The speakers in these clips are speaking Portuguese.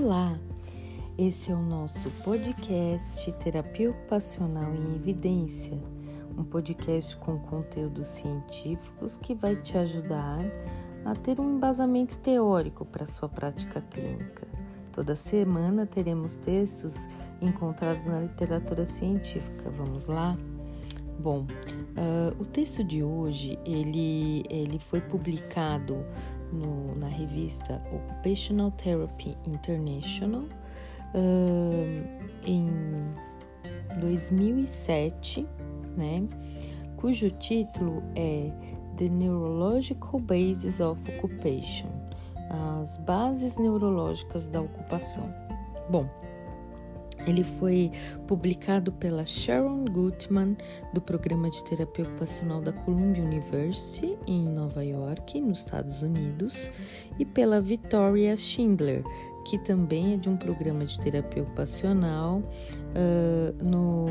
Olá, esse é o nosso podcast Terapia Ocupacional em Evidência, um podcast com conteúdos científicos que vai te ajudar a ter um embasamento teórico para sua prática clínica. Toda semana teremos textos encontrados na literatura científica. Vamos lá? Bom, uh, o texto de hoje ele, ele foi publicado no, na revista Occupational Therapy International uh, em 2007, né? Cujo título é The Neurological Basis of Occupation, as bases neurológicas da ocupação. Bom, ele foi publicado pela Sharon Gutman, do Programa de Terapia Ocupacional da Columbia University, em Nova York, nos Estados Unidos, e pela Victoria Schindler, que também é de um programa de terapia ocupacional uh, no,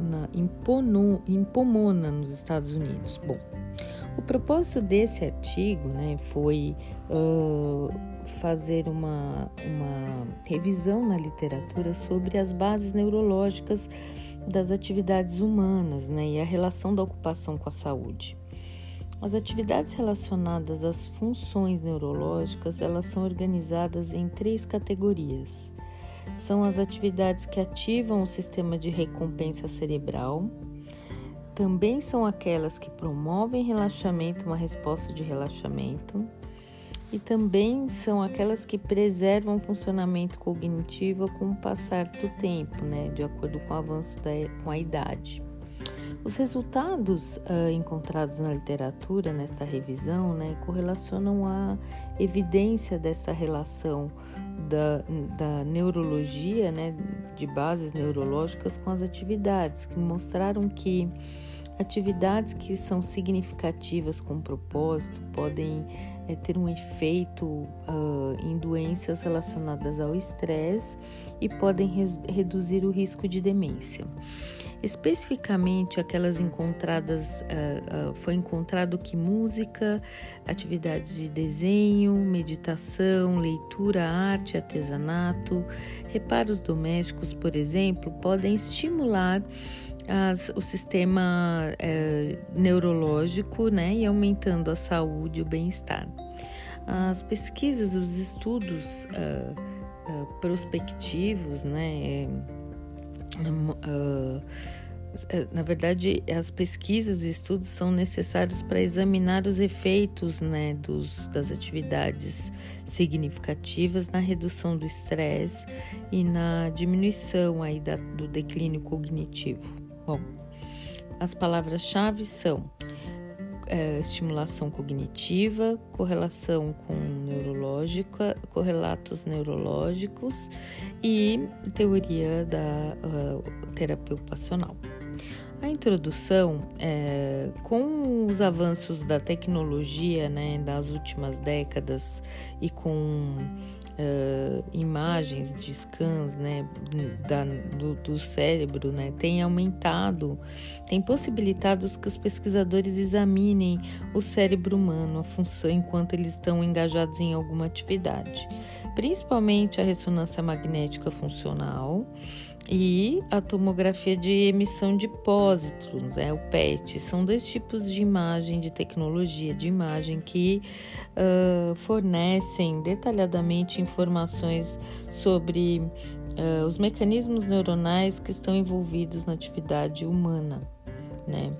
na, em, Pono, em Pomona, nos Estados Unidos. Bom, o propósito desse artigo né, foi uh, fazer uma, uma revisão na literatura sobre as bases neurológicas das atividades humanas né, e a relação da ocupação com a saúde. As atividades relacionadas às funções neurológicas, elas são organizadas em três categorias. São as atividades que ativam o sistema de recompensa cerebral, também são aquelas que promovem relaxamento, uma resposta de relaxamento, e também são aquelas que preservam o funcionamento cognitivo com o passar do tempo, né, de acordo com o avanço da, com a idade. Os resultados uh, encontrados na literatura nesta revisão né, correlacionam a evidência dessa relação da, da neurologia, né, de bases neurológicas com as atividades, que mostraram que atividades que são significativas com propósito podem é, ter um efeito uh, em doenças relacionadas ao estresse e podem reduzir o risco de demência. Especificamente aquelas encontradas, uh, uh, foi encontrado que música, atividades de desenho, meditação, leitura, arte, artesanato, reparos domésticos, por exemplo, podem estimular as, o sistema é, neurológico né, e aumentando a saúde e o bem-estar. As pesquisas, os estudos uh, uh, prospectivos, né, uh, na verdade, as pesquisas e estudos são necessários para examinar os efeitos né, dos, das atividades significativas na redução do estresse e na diminuição aí da, do declínio cognitivo. Bom, as palavras-chave são é, estimulação cognitiva, correlação com neurológica, correlatos neurológicos e teoria da uh, terapia ocupacional. A introdução, é, com os avanços da tecnologia né, das últimas décadas e com uh, imagens de scans né, da, do, do, cérebro né, tem aumentado, tem possibilitado que os pesquisadores examinem o cérebro humano, a função enquanto eles estão engajados em alguma atividade, principalmente a ressonância magnética funcional e a tomografia de emissão de pósitos, né, o PET. São dois tipos de imagem, de tecnologia de imagem que uh, fornecem detalhadamente informações sobre uh, os mecanismos neuronais que estão envolvidos na atividade humana. Né?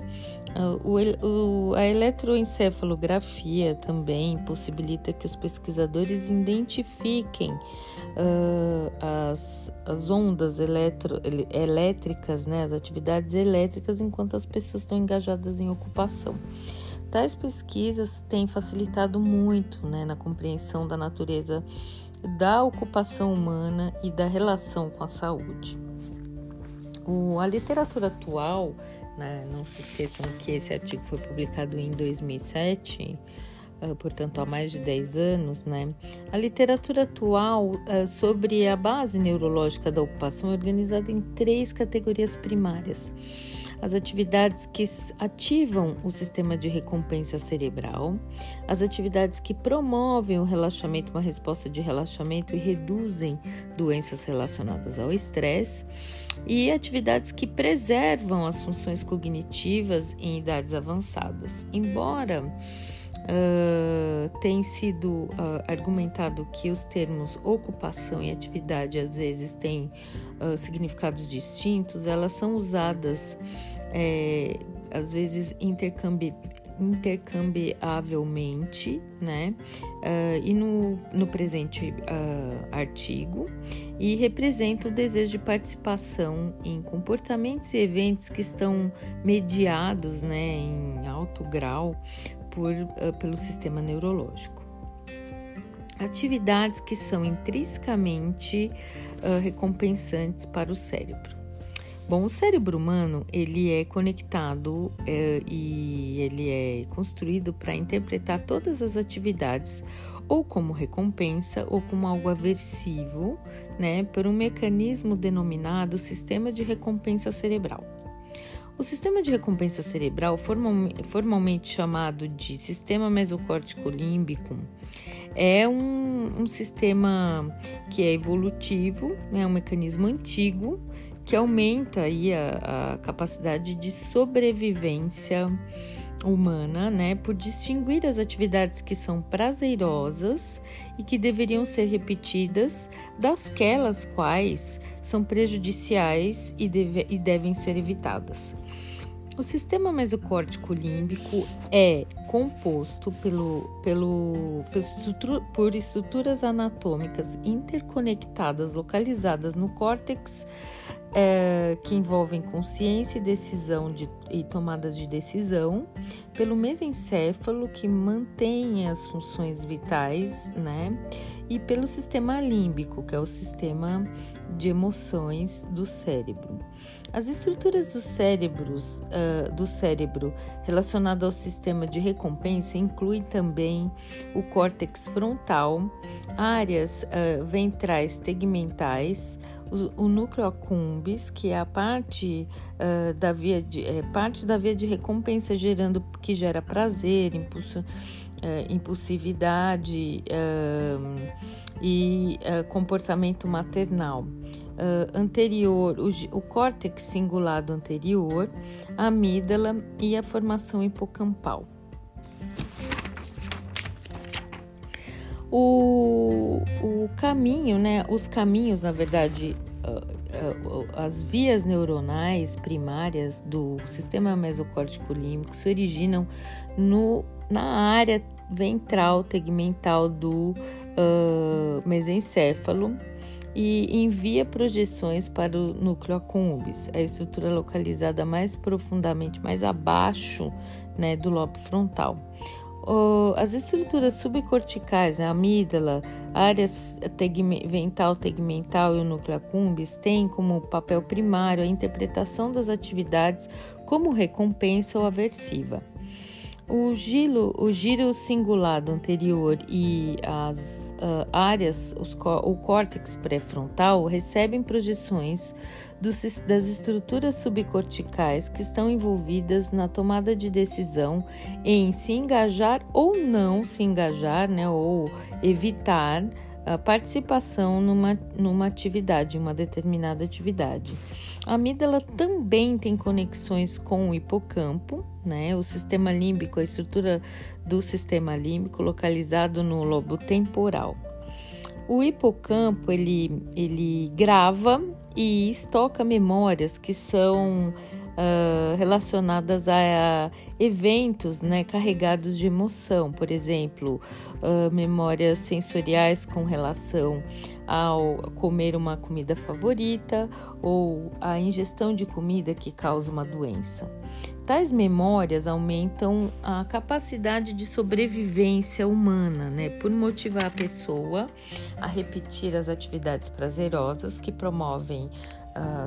O, o, a eletroencefalografia também possibilita que os pesquisadores identifiquem uh, as, as ondas eletro, elétricas, né, as atividades elétricas, enquanto as pessoas estão engajadas em ocupação. Tais pesquisas têm facilitado muito né, na compreensão da natureza da ocupação humana e da relação com a saúde. O, a literatura atual né? Não se esqueçam que esse artigo foi publicado em 2007. uh, portanto há mais de 10 anos, né, a literatura atual uh, sobre a base neurológica da ocupação é organizada em três categorias primárias as atividades que ativam o sistema de recompensa cerebral, as atividades que promovem o relaxamento, uma resposta de relaxamento e reduzem doenças relacionadas ao estresse, e atividades que preservam as funções cognitivas em idades avançadas. Embora Uh, tem sido uh, argumentado que os termos ocupação e atividade às vezes têm uh, significados distintos, elas são usadas é, às vezes intercambi intercambiavelmente, né? e no, no presente artigo, e representa o desejo de participação em comportamentos e eventos que estão mediados, né, em alto grau por, uh, pelo sistema neurológico. Atividades que são intrinsecamente uh, recompensantes para o cérebro. Bom, o cérebro humano ele é conectado uh, e ele é construído para interpretar todas as atividades ou como recompensa ou como algo aversivo, né, por um mecanismo denominado sistema de recompensa cerebral. O sistema de recompensa cerebral, formalmente chamado de sistema mesocórtico límbico, é um, um sistema que é evolutivo, é né, um mecanismo antigo que aumenta aí a, a capacidade de sobrevivência humana, né, por distinguir as atividades que são prazerosas e que deveriam ser repetidas dasquelas quais são prejudiciais e, deve, e devem ser evitadas. O sistema mesocórtico límbico é composto pelo, pelo, por estruturas anatômicas interconectadas localizadas no córtex é, que envolvem consciência e decisão de, e tomada de decisão, pelo mesencéfalo que mantém as funções vitais, né? E pelo sistema límbico, que é o sistema de emoções do cérebro. As estruturas dos cérebros, uh, do cérebro relacionado ao sistema de recompensa incluem também o córtex frontal, áreas uh, ventrais tegmentais, o, núcleo accumbens, que é a parte uh, da via de é, parte da via de recompensa gerando que gera prazer, impulso, uh, impulsividade uh, e comportamento maternal. anterior, o, o córtex cingulado anterior, a amígdala e a formação hipocampal. O, o caminho, né? Os caminhos, na verdade, as vias neuronais primárias do sistema mesocórtico límbico se originam no, na área ventral tegmental do uh, mesencéfalo e envia projeções para o núcleo accumbens, a estrutura localizada mais profundamente, mais abaixo né, do lobo frontal as estruturas subcorticais, a amígdala, a área ventral tegmental e o núcleo accumbens têm como papel primário a interpretação das atividades como recompensa ou aversiva. O giro, o giro anterior e as uh, áreas, os, o córtex pré-frontal recebem projeções das estruturas subcorticais que estão envolvidas na tomada de decisão em se engajar ou não se engajar, né, ou evitar a participação numa, numa atividade, uma determinada atividade. A amígdala também tem conexões com o hipocampo, né? O sistema límbico, a estrutura do sistema límbico localizado no lobo temporal. O hipocampo ele, ele grava e estoca memórias que são uh, relacionadas a, eventos né, carregados de emoção, por exemplo, uh, memórias sensoriais com relação ao comer uma comida favorita ou a ingestão de comida que causa uma doença. Tais memórias aumentam a capacidade de sobrevivência humana, né, por motivar a pessoa a repetir as atividades prazerosas que promovem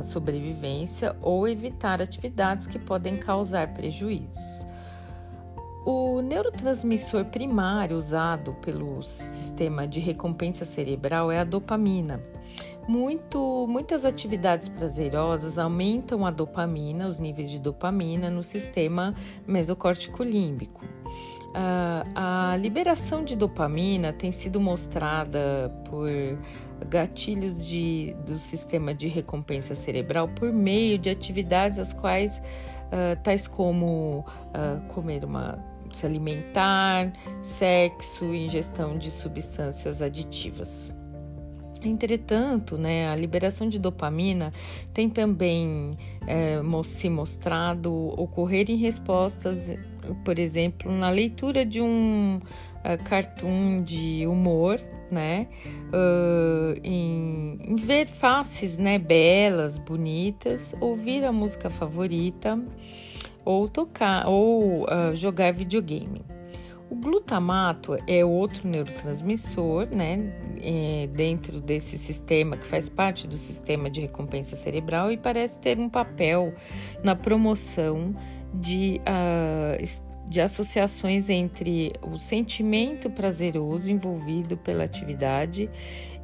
sobrevivência ou evitar atividades que podem causar prejuízos. o neurotransmissor primário usado pelo sistema de recompensa cerebral é a dopamina. Muito, muitas atividades prazerosas aumentam a dopamina, os níveis de dopamina no sistema mesocórtico límbico. Uh, a liberação de dopamina tem sido mostrada por gatilhos de, do sistema de recompensa cerebral por meio de atividades as quais, uh, tais como uh, comer uma se alimentar, sexo, ingestão de substâncias aditivas. Entretanto, né, a liberação de dopamina tem também é, se mostrado ocorrer em respostas, por exemplo, na leitura de um uh, cartoon de humor, né, uh, em, em, ver faces, né, belas, bonitas, ouvir a música favorita ou tocar ou uh, jogar videogame. O glutamato é outro neurotransmissor, né, é, dentro desse sistema que faz parte do sistema de recompensa cerebral e parece ter um papel na promoção de, uh, de associações entre o sentimento prazeroso envolvido pela atividade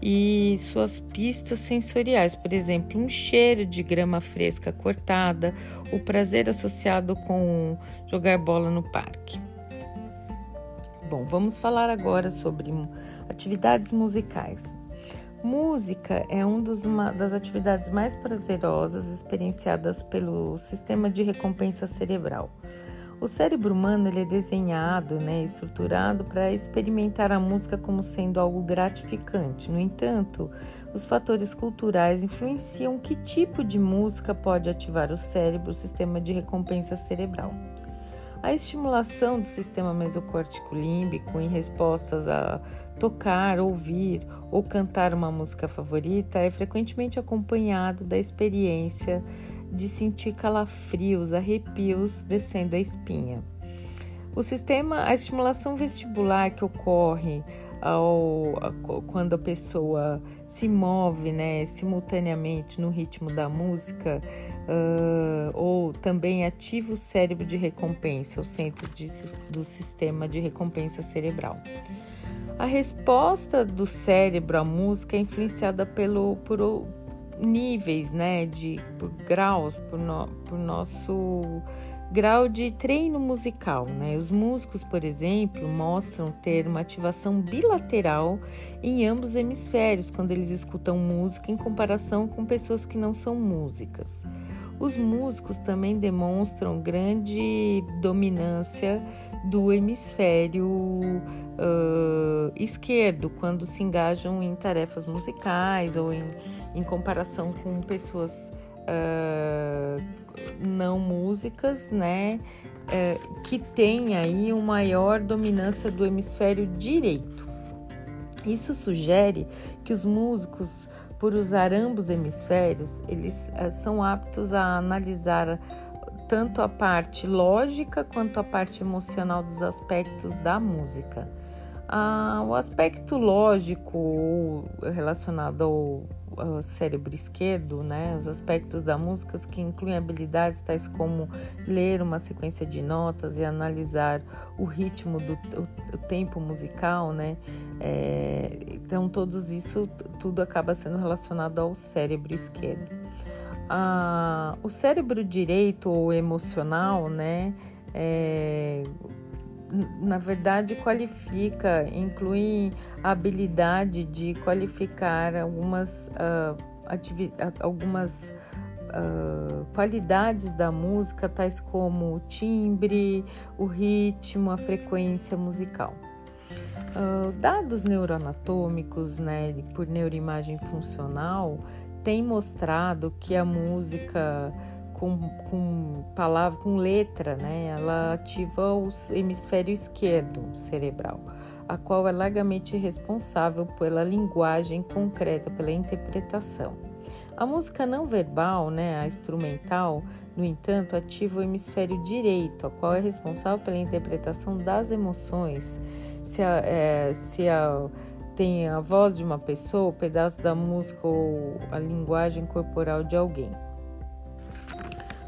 e suas pistas sensoriais, por exemplo, um cheiro de grama fresca cortada, o prazer associado com jogar bola no parque. Bom, vamos falar agora sobre atividades musicais. Música é um dos, uma das atividades mais prazerosas experienciadas pelo sistema de recompensa cerebral. O cérebro humano ele é desenhado, né, estruturado para experimentar a música como sendo algo gratificante. No entanto, os fatores culturais influenciam que tipo de música pode ativar o cérebro, o sistema de recompensa cerebral. A estimulação do sistema mesocórtico límbico em respostas a tocar, ouvir ou cantar uma música favorita é frequentemente acompanhado da experiência de sentir calafrios, arrepios descendo a espinha. O sistema, a estimulação vestibular que ocorre ao, quando a pessoa se move né, simultaneamente no ritmo da música, uh, ou também ativa o cérebro de recompensa, o centro de, do sistema de recompensa cerebral. A resposta do cérebro à música é influenciada pelo, por níveis, né, de por graus, por, no, por nosso Grau de treino musical, né? Os músicos, por exemplo, mostram ter uma ativação bilateral em ambos os hemisférios quando eles escutam música em comparação com pessoas que não são músicas. Os músicos também demonstram grande dominância do hemisfério uh, esquerdo quando se engajam em tarefas musicais ou em, em comparação com pessoas não músicas, né, que tem aí uma maior dominância do hemisfério direito. Isso sugere que os músicos, por usar ambos hemisférios, eles são aptos a analisar tanto a parte lógica quanto a parte emocional dos aspectos da música. Ah, o aspecto lógico relacionado ao uh, cérebro esquerdo, né, os aspectos da música que incluem habilidades tais como ler uma sequência de notas e analisar o ritmo do o, o tempo musical, né, é, então todos isso tudo acaba sendo relacionado ao cérebro esquerdo. Ah, o cérebro direito ou emocional, né, é, na verdade, qualifica, inclui a habilidade de qualificar algumas, uh, algumas uh, qualidades da música, tais como o timbre, o ritmo, a frequência musical. Uh, dados neuroanatômicos, né, por neuroimagem funcional, têm mostrado que a música com, com palavra, com letra, né? Ela ativa o hemisfério esquerdo cerebral, a qual é largamente responsável pela linguagem concreta, pela interpretação. A música não verbal, né, a instrumental, no entanto, ativa o hemisfério direito, a qual é responsável pela interpretação das emoções. Se a, é, se a tem a voz de uma pessoa, o pedaço da música ou a linguagem corporal de alguém.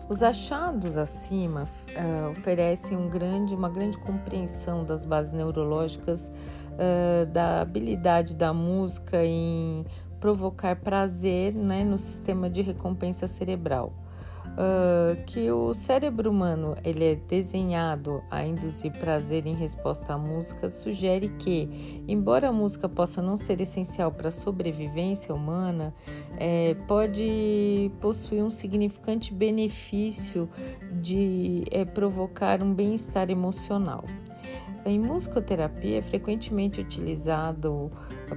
Os achados acima uh, oferecem um grande, uma grande compreensão das bases neurológicas uh, da habilidade da música em provocar prazer né, no sistema de recompensa cerebral uh, que o cérebro humano ele é desenhado a induzir prazer em resposta à música sugere que, embora a música possa não ser essencial para a sobrevivência humana, é, pode possuir um significante benefício de é, provocar um bem-estar emocional. Em musicoterapia é frequentemente utilizado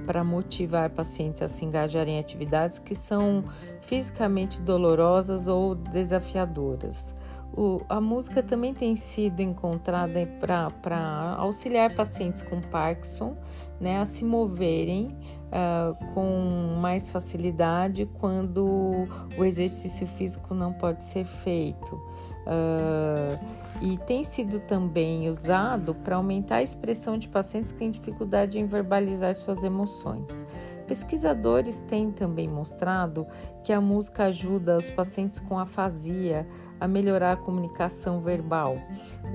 para motivar pacientes a se engajarem em atividades que são fisicamente dolorosas ou desafiadoras. O, a música também tem sido encontrada para auxiliar pacientes com Parkinson né, a se moverem uh, com mais facilidade quando o exercício físico não pode ser feito. Uh, e tem sido também usado para aumentar a expressão de pacientes que têm dificuldade em verbalizar suas emoções. Pesquisadores têm também mostrado que a música ajuda os pacientes com afasia a melhorar a comunicação verbal.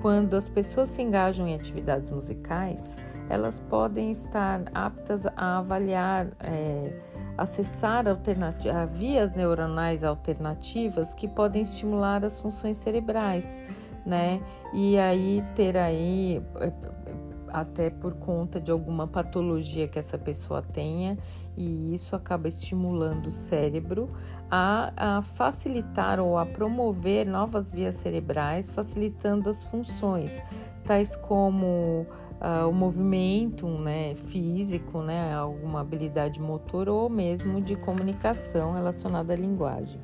Quando as pessoas se engajam em atividades musicais, elas podem estar aptas a avaliar. É, acessar vias neuronais alternativas que podem estimular as funções cerebrais, né? E aí ter aí é, até por conta de alguma patologia que essa pessoa tenha, e isso acaba estimulando o cérebro a, a facilitar ou a promover novas vias cerebrais, facilitando as funções, tais como uh, o movimento né, físico, né, alguma habilidade motor ou mesmo de comunicação relacionada à linguagem.